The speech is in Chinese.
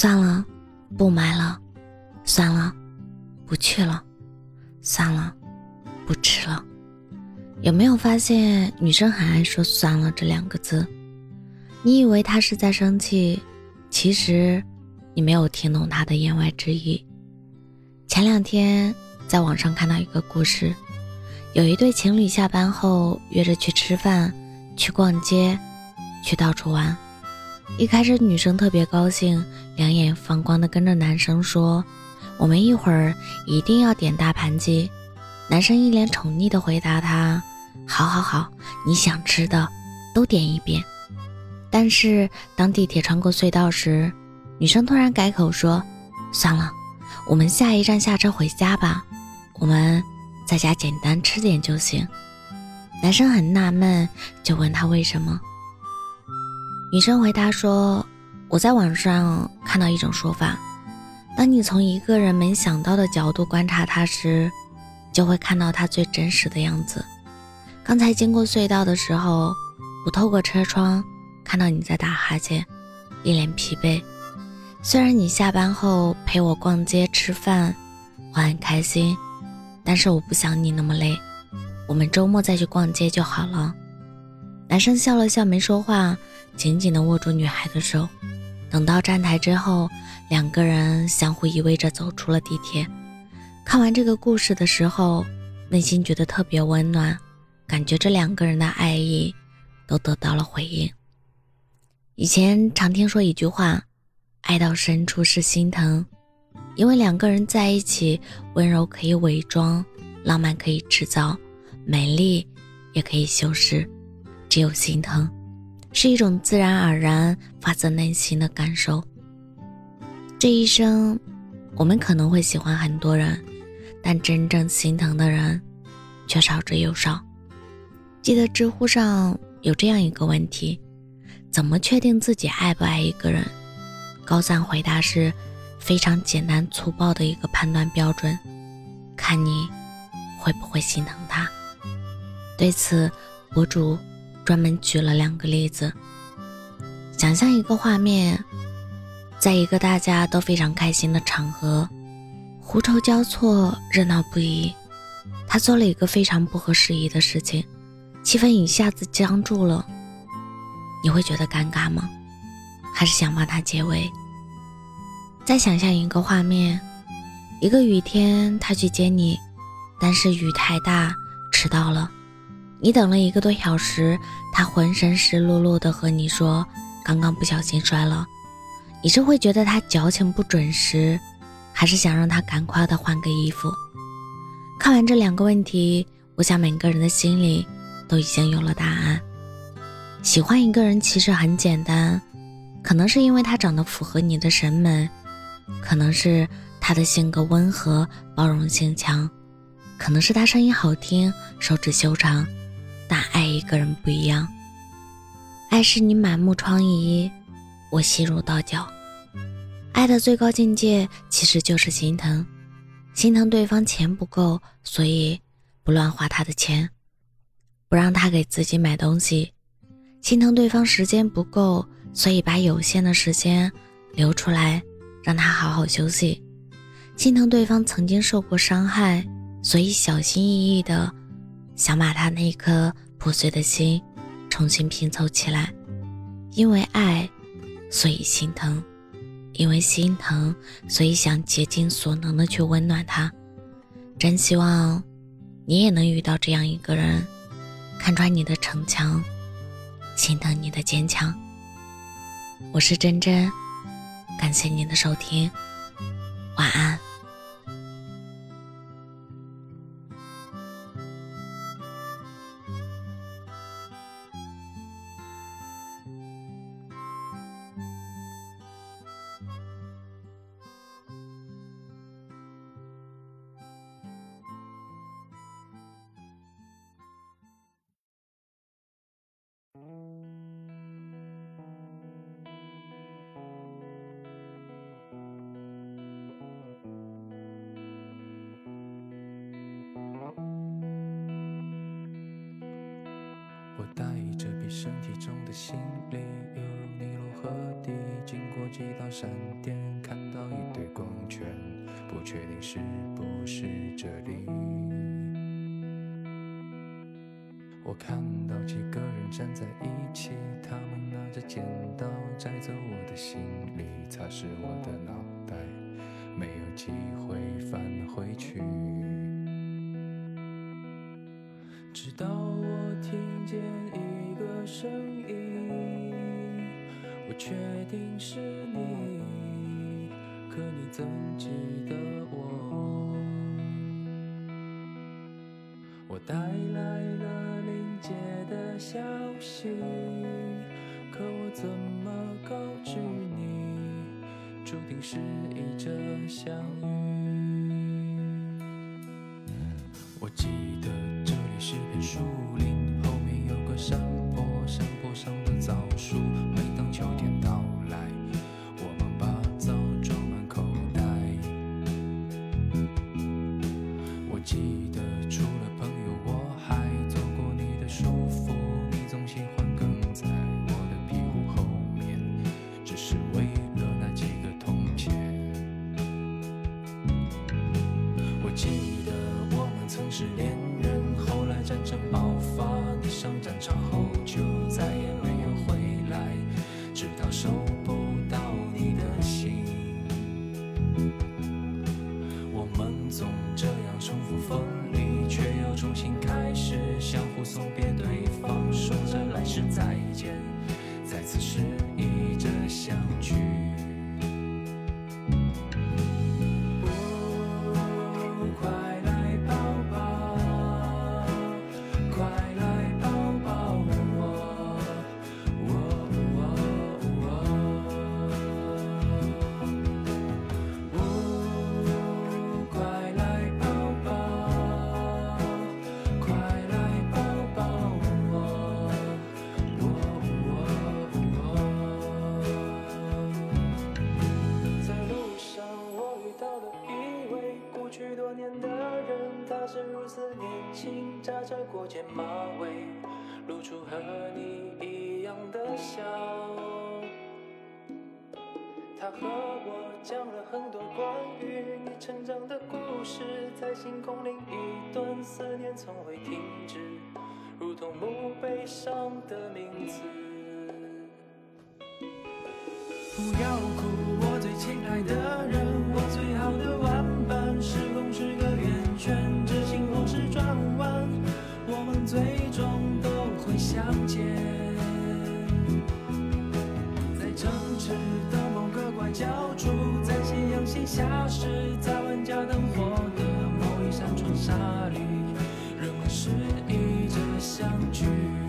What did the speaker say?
算了，不买了；算了，不去了；算了，不吃了。有没有发现，女生很爱说“算了”这两个字？你以为她是在生气，其实你没有听懂她的言外之意。前两天在网上看到一个故事，有一对情侣下班后约着去吃饭、去逛街、去到处玩。一开始，女生特别高兴，两眼放光的跟着男生说：“我们一会儿一定要点大盘鸡。”男生一脸宠溺的回答她：“好好好，你想吃的都点一遍。”但是当地铁穿过隧道时，女生突然改口说：“算了，我们下一站下车回家吧，我们在家简单吃点就行。”男生很纳闷，就问她为什么。女生回答说：“我在网上看到一种说法，当你从一个人没想到的角度观察他时，就会看到他最真实的样子。刚才经过隧道的时候，我透过车窗看到你在打哈欠，一脸疲惫。虽然你下班后陪我逛街吃饭，我很开心，但是我不想你那么累，我们周末再去逛街就好了。”男生笑了笑，没说话，紧紧地握住女孩的手。等到站台之后，两个人相互依偎着走出了地铁。看完这个故事的时候，内心觉得特别温暖，感觉这两个人的爱意都得到了回应。以前常听说一句话：“爱到深处是心疼”，因为两个人在一起，温柔可以伪装，浪漫可以制造，美丽也可以修饰。只有心疼，是一种自然而然发自内心的感受。这一生，我们可能会喜欢很多人，但真正心疼的人，却少之又少。记得知乎上有这样一个问题：怎么确定自己爱不爱一个人？高赞回答是：非常简单粗暴的一个判断标准，看你会不会心疼他。对此，博主。专门举了两个例子，想象一个画面，在一个大家都非常开心的场合，狐愁交错，热闹不已。他做了一个非常不合时宜的事情，气氛一下子僵住了。你会觉得尴尬吗？还是想帮他解围？再想象一个画面，一个雨天，他去接你，但是雨太大，迟到了。你等了一个多小时，他浑身湿漉漉的和你说刚刚不小心摔了，你是会觉得他矫情不准时，还是想让他赶快的换个衣服？看完这两个问题，我想每个人的心里都已经有了答案。喜欢一个人其实很简单，可能是因为他长得符合你的审美，可能是他的性格温和包容性强，可能是他声音好听手指修长。但爱一个人不一样，爱是你满目疮痍，我心如刀绞。爱的最高境界其实就是心疼，心疼对方钱不够，所以不乱花他的钱，不让他给自己买东西；心疼对方时间不够，所以把有限的时间留出来让他好好休息；心疼对方曾经受过伤害，所以小心翼翼的。想把他那颗破碎的心重新拼凑起来，因为爱，所以心疼；因为心疼，所以想竭尽所能的去温暖他。真希望你也能遇到这样一个人，看穿你的逞强，心疼你的坚强。我是真真，感谢您的收听，身体中的行李，犹如你。河底，经过几道闪电，看到一堆光圈，不确定是不是这里。我看到几个人站在一起，他们拿着剪刀摘走我的行李，擦拭我的脑袋，没有机会返回去。直到我听见声音，我确定是你，可你怎记得我？我带来了临界的消息，可我怎么告知你，注定是一这相遇？我记得这里是片树林，后面有个山坡，山是如此年轻，扎着过肩马尾，露出和你一样的笑。他和我讲了很多关于你成长的故事，在星空另一端，思念从未停止，如同墓碑上的名字。不要哭，我最亲爱的人，我最好的玩伴。时空是个终都会相见。在城池的某个拐角处在夕阳西下时在万家灯火的某一扇窗纱里人们失忆着相聚。